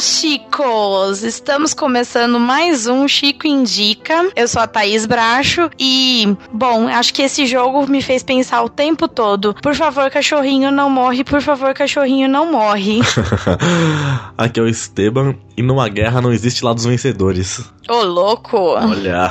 Chicos! Estamos começando mais um Chico Indica. Eu sou a Thaís Bracho e, bom, acho que esse jogo me fez pensar o tempo todo. Por favor, cachorrinho não morre, por favor, cachorrinho não morre. Aqui é o Esteban e numa guerra não existe lá dos vencedores. Ô, louco! Olha,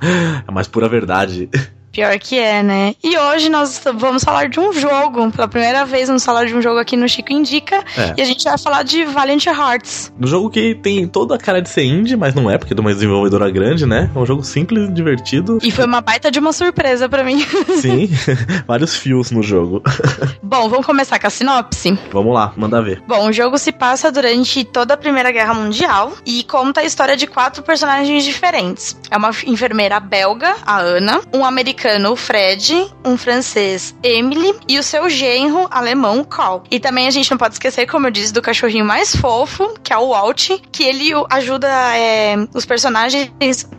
é mais pura verdade. Pior que é, né? E hoje nós vamos falar de um jogo. Pela primeira vez vamos falar de um jogo aqui no Chico Indica. É. E a gente vai falar de Valiant Hearts. Um jogo que tem toda a cara de ser indie, mas não é, porque é de uma desenvolvedora grande, né? É um jogo simples, divertido. E foi uma baita de uma surpresa para mim. Sim, vários fios no jogo. Bom, vamos começar com a sinopse? Vamos lá, manda ver. Bom, o jogo se passa durante toda a Primeira Guerra Mundial e conta a história de quatro personagens diferentes. É uma enfermeira belga, a Ana, um americano americano, Fred, um francês, Emily, e o seu genro alemão, Carl. E também a gente não pode esquecer, como eu disse, do cachorrinho mais fofo, que é o Walt, que ele ajuda é, os personagens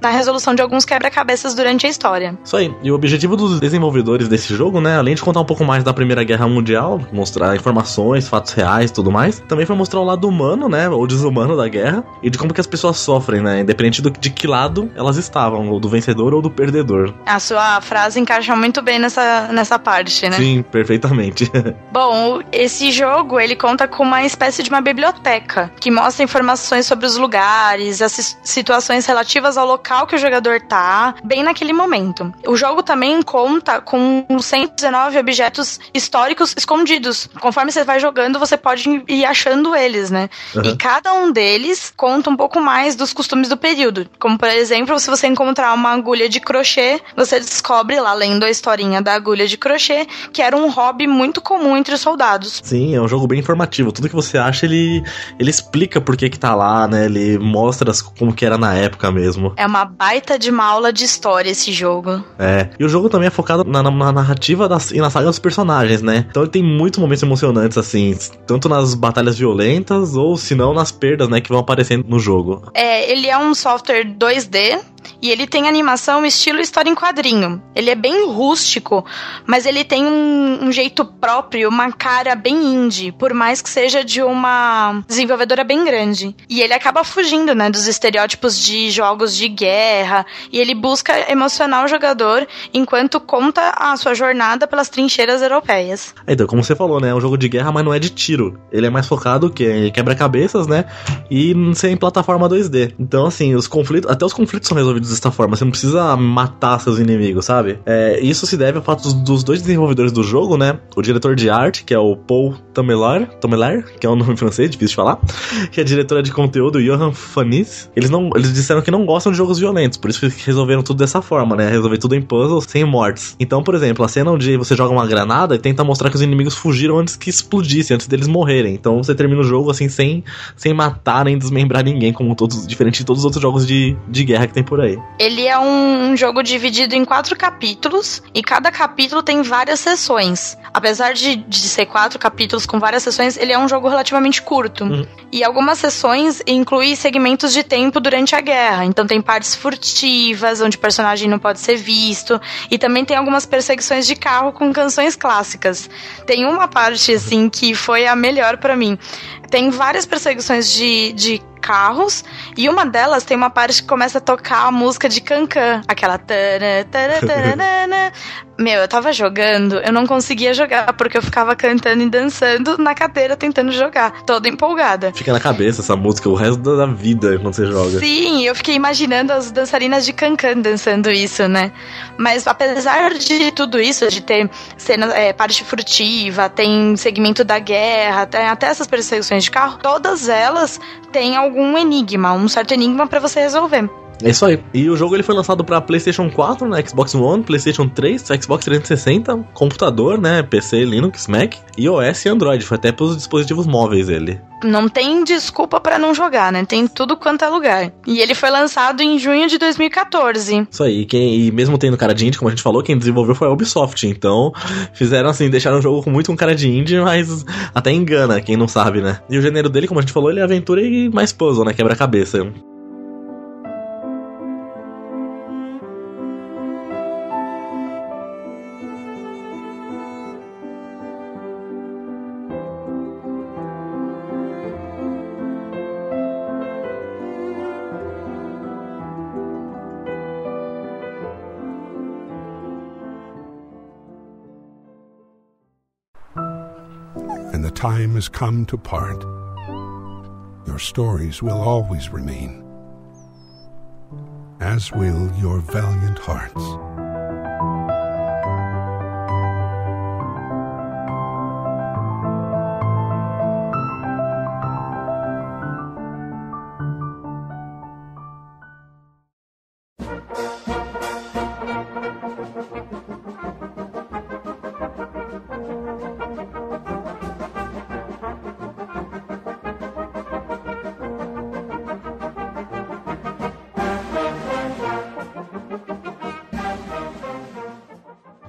na resolução de alguns quebra-cabeças durante a história. Isso aí. E o objetivo dos desenvolvedores desse jogo, né, além de contar um pouco mais da Primeira Guerra Mundial, mostrar informações, fatos reais tudo mais, também foi mostrar o lado humano, né, ou desumano da guerra, e de como que as pessoas sofrem, né, independente do, de que lado elas estavam, ou do vencedor ou do perdedor. A sua frase encaixa muito bem nessa, nessa parte, né? Sim, perfeitamente. Bom, esse jogo ele conta com uma espécie de uma biblioteca que mostra informações sobre os lugares, as situações relativas ao local que o jogador tá, bem naquele momento. O jogo também conta com 119 objetos históricos escondidos. Conforme você vai jogando, você pode ir achando eles, né? Uhum. E cada um deles conta um pouco mais dos costumes do período. Como, por exemplo, se você encontrar uma agulha de crochê, você descobre descobre lá, lendo a historinha da agulha de crochê, que era um hobby muito comum entre os soldados. Sim, é um jogo bem informativo. Tudo que você acha, ele, ele explica por que que tá lá, né? Ele mostra como que era na época mesmo. É uma baita de uma aula de história esse jogo. É. E o jogo também é focado na, na narrativa das, e na saga dos personagens, né? Então ele tem muitos momentos emocionantes, assim, tanto nas batalhas violentas ou se não nas perdas, né, que vão aparecendo no jogo. É, ele é um software 2D, e ele tem animação estilo história em quadrinho. Ele é bem rústico, mas ele tem um, um, jeito próprio, uma cara bem indie, por mais que seja de uma desenvolvedora bem grande. E ele acaba fugindo, né, dos estereótipos de jogos de guerra, e ele busca emocionar o jogador enquanto conta a sua jornada pelas trincheiras europeias. Então, como você falou, né, é um jogo de guerra, mas não é de tiro. Ele é mais focado que quebra-cabeças, né, e sem plataforma 2D. Então, assim, os conflitos, até os conflitos são resolvidos resolvidos desta forma. Você não precisa matar seus inimigos, sabe? É, isso se deve ao fato dos, dois desenvolvedores do jogo, né? O diretor de arte, que é o Paul Tamelar, Tamelar que é um nome francês, difícil de falar, é a diretora de conteúdo, Johan Fanis. Eles, não, eles disseram que não gostam de jogos violentos, por isso que resolveram tudo dessa forma, né? Resolver tudo em puzzles, sem mortes. Então, por exemplo, a cena onde você joga uma granada e tenta mostrar que os inimigos fugiram antes que explodissem, antes deles morrerem. Então você termina o jogo assim, sem, sem matar nem desmembrar ninguém, como todos, diferente de todos os outros jogos de, de guerra que tem por aí. Ele é um, um jogo dividido em quatro capítulos e cada capítulo tem várias sessões. Apesar de, de ser quatro capítulos com várias sessões, ele é um jogo relativamente curto. Uhum. E algumas sessões incluem segmentos de tempo durante a guerra. Então tem partes furtivas, onde o personagem não pode ser visto. E também tem algumas perseguições de carro com canções clássicas. Tem uma parte, assim, que foi a melhor para mim. Tem várias perseguições de, de carros e uma delas tem uma parte que começa a tocar a música de Cancan, aquela Meu, eu tava jogando, eu não conseguia jogar porque eu ficava cantando e dançando na cadeira tentando jogar, toda empolgada. Fica na cabeça essa música o resto da vida quando você joga. Sim, eu fiquei imaginando as dançarinas de Cancan dançando isso, né? Mas apesar de tudo isso, de ter cena, é, parte furtiva, tem segmento da guerra, tem até essas perseguições de carro, todas elas têm algum enigma, um certo enigma para você resolver. É isso aí. E o jogo ele foi lançado para PlayStation 4, né, Xbox One, PlayStation 3, Xbox 360, computador, né, PC, Linux, Mac, iOS e Android. Foi até para os dispositivos móveis ele não tem desculpa para não jogar, né? Tem tudo quanto é lugar. E ele foi lançado em junho de 2014. Isso aí, quem, e mesmo tendo cara de indie, como a gente falou, quem desenvolveu foi a Ubisoft. Então, fizeram assim, deixaram o jogo com muito um cara de indie, mas até engana quem não sabe, né? E o gênero dele, como a gente falou, ele é aventura e mais puzzle, né? Quebra-cabeça. Time has come to part, your stories will always remain, as will your valiant hearts.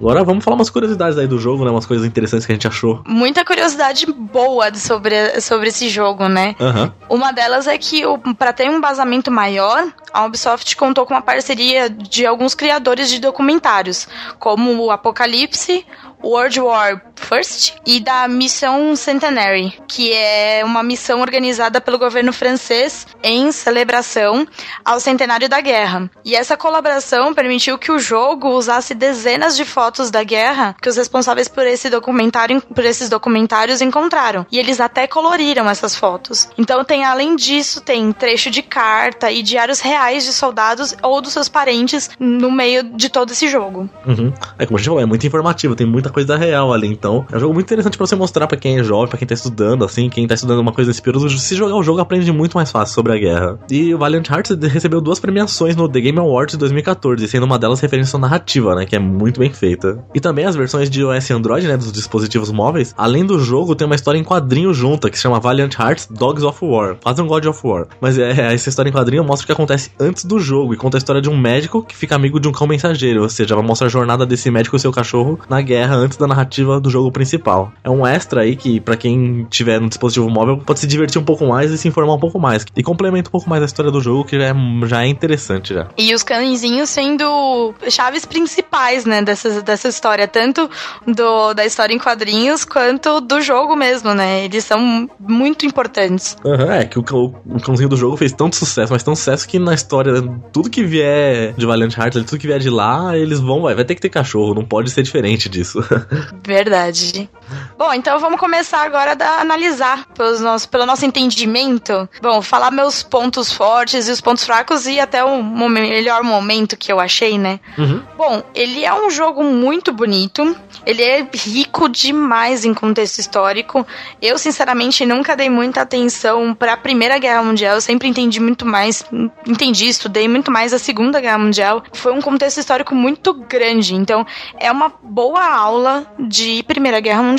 Agora vamos falar umas curiosidades aí do jogo, né? Umas coisas interessantes que a gente achou. Muita curiosidade boa sobre, sobre esse jogo, né? Uhum. Uma delas é que, para ter um embasamento maior, a Ubisoft contou com uma parceria de alguns criadores de documentários, como o Apocalipse, World War First e da Missão Centenary, que é uma missão organizada pelo governo francês em celebração ao centenário da guerra. E essa colaboração permitiu que o jogo usasse dezenas de fotos da guerra que os responsáveis por esse documentário, por esses documentários encontraram. E eles até coloriram essas fotos. Então tem além disso tem trecho de carta e diários reais de soldados ou dos seus parentes no meio de todo esse jogo. Uhum. É como a gente falou, é muito informativo, tem muita coisa real ali. Então, é um jogo muito interessante para você mostrar para quem é jovem, para quem tá estudando, assim, quem tá estudando uma coisa nesse período. Se jogar o jogo, aprende muito mais fácil sobre a guerra. E o Valiant Hearts recebeu duas premiações no The Game Awards de 2014, sendo uma delas referência narrativa, né, que é muito bem feita. E também as versões de iOS e Android, né, dos dispositivos móveis, além do jogo, tem uma história em quadrinho junta, que se chama Valiant Hearts Dogs of War. Quase um God of War. Mas é, essa história em quadrinho mostra o que acontece antes do jogo e conta a história de um médico que fica amigo de um cão mensageiro, ou seja, ela mostra a jornada desse médico e seu cachorro na guerra antes da narrativa do jogo principal. É um extra aí que, para quem tiver no dispositivo móvel, pode se divertir um pouco mais e se informar um pouco mais. E complementa um pouco mais a história do jogo, que já é, já é interessante já. E os cãezinhos sendo chaves principais, né, dessa, dessa história, tanto do, da história em quadrinhos quanto do jogo mesmo, né? Eles são muito importantes. Uhum, é, que o, o, o cãozinho do jogo fez tanto sucesso, mas tão sucesso que na história, tudo que vier de Valiant Hearts, tudo que vier de lá, eles vão, vai, vai ter que ter cachorro, não pode ser diferente disso. Verdade. verdade. Bom, então vamos começar agora a analisar pelos nosso, pelo nosso entendimento. Bom, falar meus pontos fortes e os pontos fracos e até o melhor momento que eu achei, né? Uhum. Bom, ele é um jogo muito bonito. Ele é rico demais em contexto histórico. Eu, sinceramente, nunca dei muita atenção para a Primeira Guerra Mundial. Eu sempre entendi muito mais, entendi, estudei muito mais a Segunda Guerra Mundial. Foi um contexto histórico muito grande. Então, é uma boa aula de Primeira Guerra Mundial.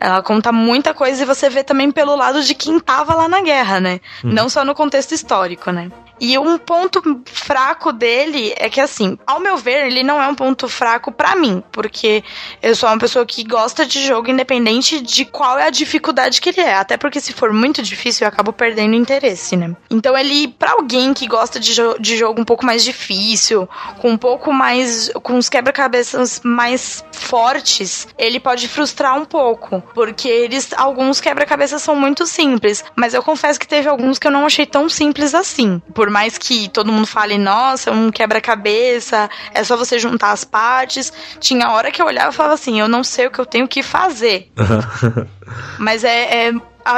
Ela conta muita coisa e você vê também pelo lado de quem tava lá na guerra, né? Hum. Não só no contexto histórico, né? E um ponto fraco dele é que, assim, ao meu ver, ele não é um ponto fraco para mim, porque eu sou uma pessoa que gosta de jogo independente de qual é a dificuldade que ele é. Até porque se for muito difícil, eu acabo perdendo interesse, né? Então, ele, para alguém que gosta de, jo de jogo um pouco mais difícil, com um pouco mais. com os quebra-cabeças mais fortes, ele pode frustrar um pouco, porque eles. alguns quebra-cabeças são muito simples, mas eu confesso que teve alguns que eu não achei tão simples assim. Por mais que todo mundo fale, nossa, um quebra-cabeça, é só você juntar as partes, tinha hora que eu olhava e falava assim, eu não sei o que eu tenho que fazer. Mas é, é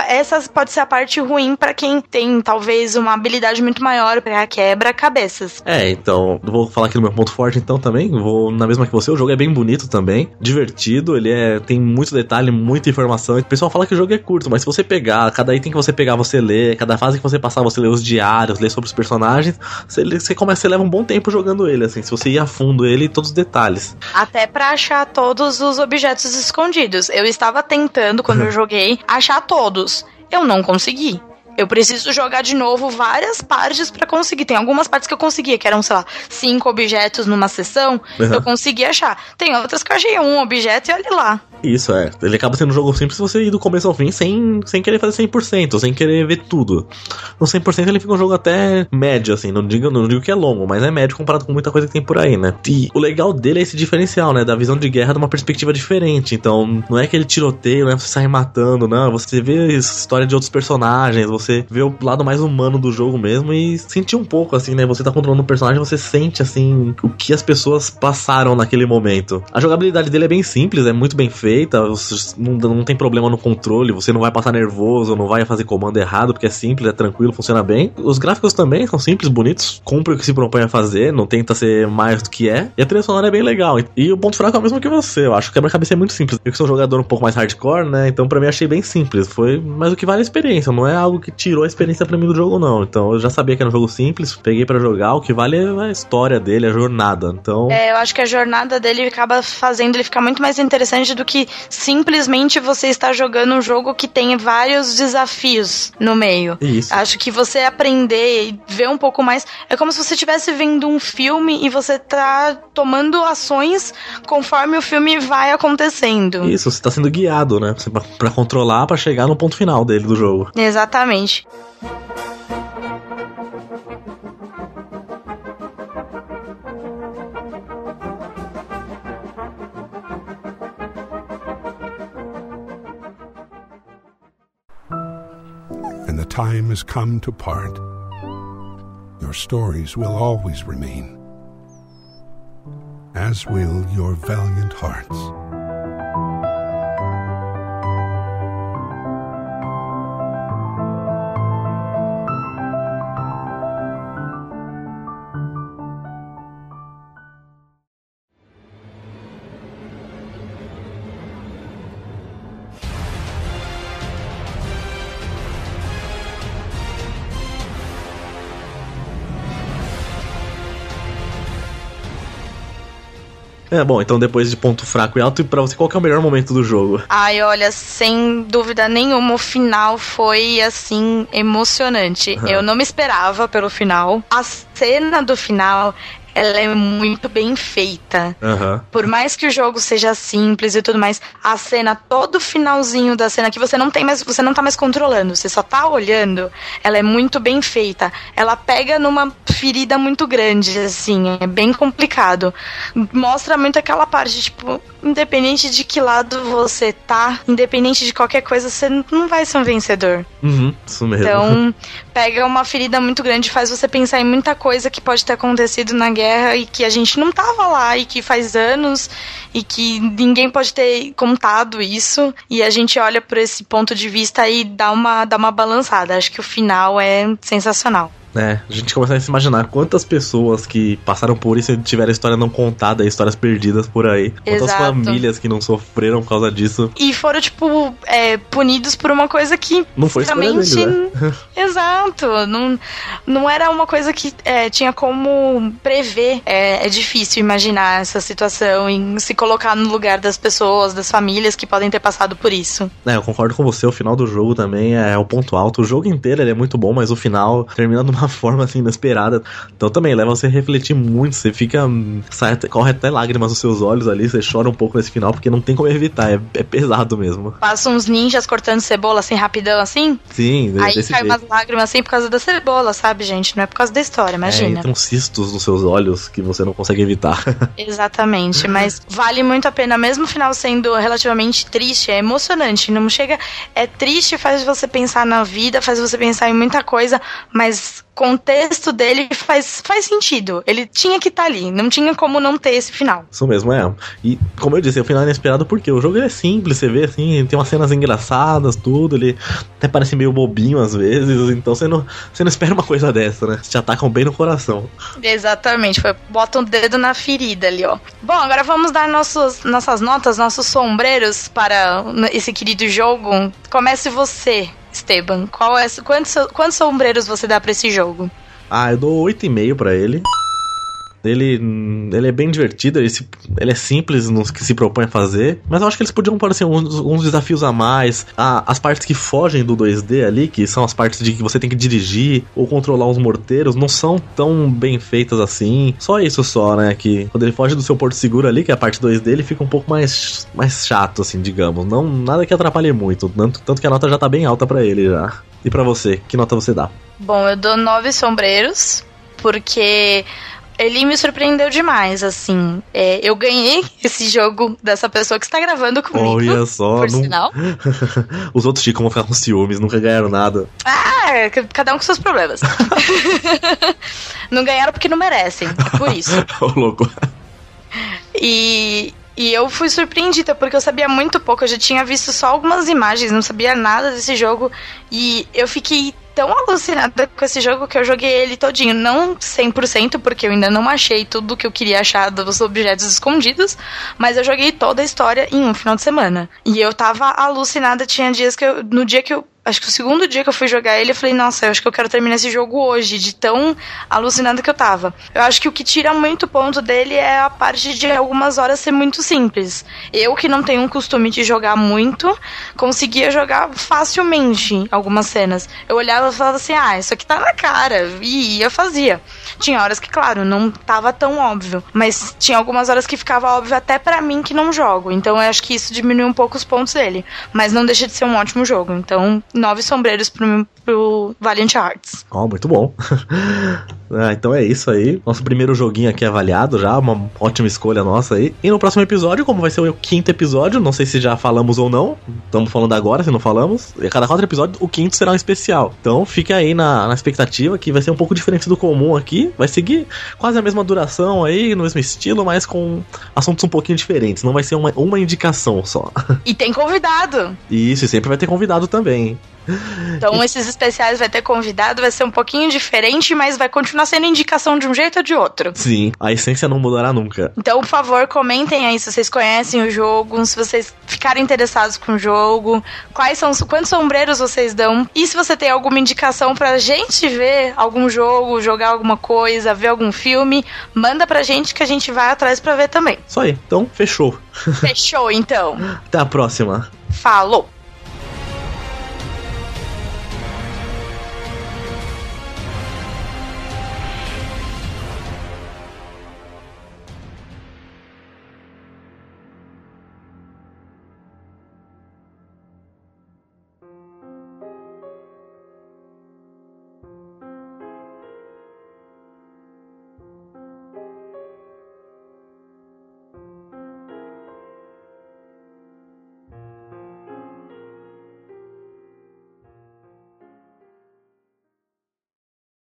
essa pode ser a parte ruim para quem tem talvez uma habilidade muito maior para quebra-cabeças. É, então, vou falar aqui do meu ponto forte então também, vou na mesma que você, o jogo é bem bonito também, divertido, ele é tem muito detalhe, muita informação. O pessoal fala que o jogo é curto, mas se você pegar, cada item que você pegar, você lê, cada fase que você passar, você lê os diários, lê sobre os personagens, você, você começa, você leva um bom tempo jogando ele, assim, se você ir a fundo ele, todos os detalhes. Até para achar todos os objetos escondidos. Eu estava tentando, quando eu joguei, achar todos. Eu não consegui. Eu preciso jogar de novo várias partes para conseguir. Tem algumas partes que eu conseguia, que eram, sei lá, cinco objetos numa sessão. Uhum. Eu consegui achar. Tem outras que eu achei um objeto e olha lá. Isso, é. Ele acaba sendo um jogo simples se você ir do começo ao fim sem, sem querer fazer 100%, sem querer ver tudo. No 100% ele fica um jogo até médio, assim. Não digo, não digo que é longo, mas é médio comparado com muita coisa que tem por aí, né? E o legal dele é esse diferencial, né? Da visão de guerra de uma perspectiva diferente. Então, não é aquele tiroteio, não é você sair matando, não. Você vê a história de outros personagens, você vê o lado mais humano do jogo mesmo e sentir um pouco, assim, né? Você tá controlando um personagem, você sente, assim, o que as pessoas passaram naquele momento. A jogabilidade dele é bem simples, é muito bem feita feita, não, não tem problema no controle, você não vai passar nervoso, não vai fazer comando errado, porque é simples, é tranquilo, funciona bem. Os gráficos também são simples, bonitos, cumpre o que se propõe a fazer, não tenta ser mais do que é. E a trilha sonora é bem legal. E o ponto fraco é o mesmo que você, eu acho que quebra-cabeça é muito simples. Eu que sou um jogador um pouco mais hardcore, né? Então pra mim achei bem simples. Foi mais o que vale a experiência, não é algo que tirou a experiência pra mim do jogo, não. Então eu já sabia que era um jogo simples, peguei para jogar, o que vale é a história dele, a jornada. Então. É, eu acho que a jornada dele acaba fazendo ele ficar muito mais interessante do que simplesmente você está jogando um jogo que tem vários desafios no meio. Isso. Acho que você aprender e ver um pouco mais é como se você estivesse vendo um filme e você tá tomando ações conforme o filme vai acontecendo. Isso, você está sendo guiado, né? Para controlar, para chegar no ponto final dele do jogo. Exatamente. Time has come to part, your stories will always remain, as will your valiant hearts. É, bom, então depois de ponto fraco e alto, e pra você, qual que é o melhor momento do jogo? Ai, olha, sem dúvida nenhuma, o final foi, assim, emocionante. Uhum. Eu não me esperava pelo final. A cena do final ela é muito bem feita. Uhum. Por mais que o jogo seja simples e tudo mais, a cena, todo finalzinho da cena que você não tem mais, você não tá mais controlando, você só tá olhando, ela é muito bem feita. Ela pega numa ferida muito grande, assim, é bem complicado. Mostra muito aquela parte, tipo, independente de que lado você tá, independente de qualquer coisa, você não vai ser um vencedor. Uhum, isso mesmo. Então, pega uma ferida muito grande, faz você pensar em muita coisa que pode ter acontecido na guerra guerra e que a gente não tava lá e que faz anos e que ninguém pode ter contado isso e a gente olha por esse ponto de vista e dá uma, dá uma balançada. Acho que o final é sensacional né? A gente começa a se imaginar quantas pessoas que passaram por isso e tiveram história não contada, histórias perdidas por aí. Quantas Exato. famílias que não sofreram por causa disso. E foram, tipo, é, punidos por uma coisa que. Não foi realmente. Né? Exato. Não, não era uma coisa que é, tinha como prever. É, é difícil imaginar essa situação e se colocar no lugar das pessoas, das famílias que podem ter passado por isso. É, eu concordo com você. O final do jogo também é o ponto alto. O jogo inteiro ele é muito bom, mas o final termina numa forma assim inesperada. Então também leva você a refletir muito. Você fica. Sai, corre até lágrimas nos seus olhos ali. Você chora um pouco nesse final, porque não tem como evitar. É, é pesado mesmo. Passa uns ninjas cortando cebola assim, rapidão assim. Sim, Aí cai jeito. umas lágrimas assim por causa da cebola, sabe, gente? Não é por causa da história, é, imagina. É, uns cistos nos seus olhos que você não consegue evitar. Exatamente, mas vale muito a pena, mesmo o final sendo relativamente triste, é emocionante. Não chega. É triste, faz você pensar na vida, faz você pensar em muita coisa, mas contexto dele faz, faz sentido. Ele tinha que estar tá ali, não tinha como não ter esse final. Isso mesmo, é. E como eu disse, o final é inesperado porque o jogo é simples, você vê assim, tem umas cenas engraçadas, tudo, ele até parece meio bobinho às vezes, então você não, você não espera uma coisa dessa, né? Te atacam bem no coração. Exatamente, foi, bota um dedo na ferida ali, ó. Bom, agora vamos dar nossos, nossas notas, nossos sombreiros para esse querido jogo. Comece você, Esteban. Qual é, quantos, quantos sombreiros você dá para esse jogo? Ah, eu dou 8,5 para ele. Ele, ele é bem divertido, ele, se, ele é simples nos que se propõe a fazer, mas eu acho que eles podiam pôr assim, uns, uns desafios a mais. A, as partes que fogem do 2D ali, que são as partes de que você tem que dirigir ou controlar os morteiros, não são tão bem feitas assim. Só isso só, né? Que quando ele foge do seu porto seguro ali, que é a parte 2D, ele fica um pouco mais, mais chato, assim, digamos. Não, nada que atrapalhe muito, tanto, tanto que a nota já tá bem alta para ele já. E para você, que nota você dá? Bom, eu dou nove sombreiros, porque ele me surpreendeu demais, assim. É, eu ganhei esse jogo dessa pessoa que está gravando comigo. Olha só, por não... sinal. Os outros vão ficar com ciúmes, nunca ganharam nada. Ah, cada um com seus problemas. não ganharam porque não merecem, é por isso. Ô, louco. E, e eu fui surpreendida, porque eu sabia muito pouco. Eu já tinha visto só algumas imagens, não sabia nada desse jogo. E eu fiquei tão alucinada com esse jogo que eu joguei ele todinho. Não 100%, porque eu ainda não achei tudo que eu queria achar dos objetos escondidos, mas eu joguei toda a história em um final de semana. E eu tava alucinada, tinha dias que eu, no dia que eu acho que o segundo dia que eu fui jogar ele, eu falei, nossa, eu acho que eu quero terminar esse jogo hoje, de tão alucinado que eu tava. Eu acho que o que tira muito ponto dele é a parte de algumas horas ser muito simples. Eu, que não tenho um costume de jogar muito, conseguia jogar facilmente algumas cenas. Eu olhava e falava assim, ah, isso aqui tá na cara, e ia fazia. Tinha horas que, claro, não tava tão óbvio, mas tinha algumas horas que ficava óbvio até para mim que não jogo. Então eu acho que isso diminui um pouco os pontos dele. Mas não deixa de ser um ótimo jogo. Então, nove sombreiros pro, pro Valiant Hearts. Ó, oh, muito bom. ah, então é isso aí. Nosso primeiro joguinho aqui avaliado já, uma ótima escolha nossa aí. E no próximo episódio, como vai ser o quinto episódio, não sei se já falamos ou não. Estamos falando agora, se não falamos. E a cada quatro episódios, o quinto será um especial. Então fique aí na, na expectativa que vai ser um pouco diferente do comum aqui. Vai seguir quase a mesma duração aí, no mesmo estilo, mas com assuntos um pouquinho diferentes. Não vai ser uma, uma indicação só. E tem convidado. Isso, e sempre vai ter convidado também. Então, esses especiais vai ter convidado, vai ser um pouquinho diferente, mas vai continuar sendo indicação de um jeito ou de outro. Sim, a essência não mudará nunca. Então, por favor, comentem aí se vocês conhecem o jogo, se vocês ficarem interessados com o jogo, quais são, quantos sombreiros vocês dão, e se você tem alguma indicação pra gente ver algum jogo, jogar alguma coisa, ver algum filme, manda pra gente que a gente vai atrás pra ver também. Isso aí, então fechou. Fechou, então. Até a próxima. Falou!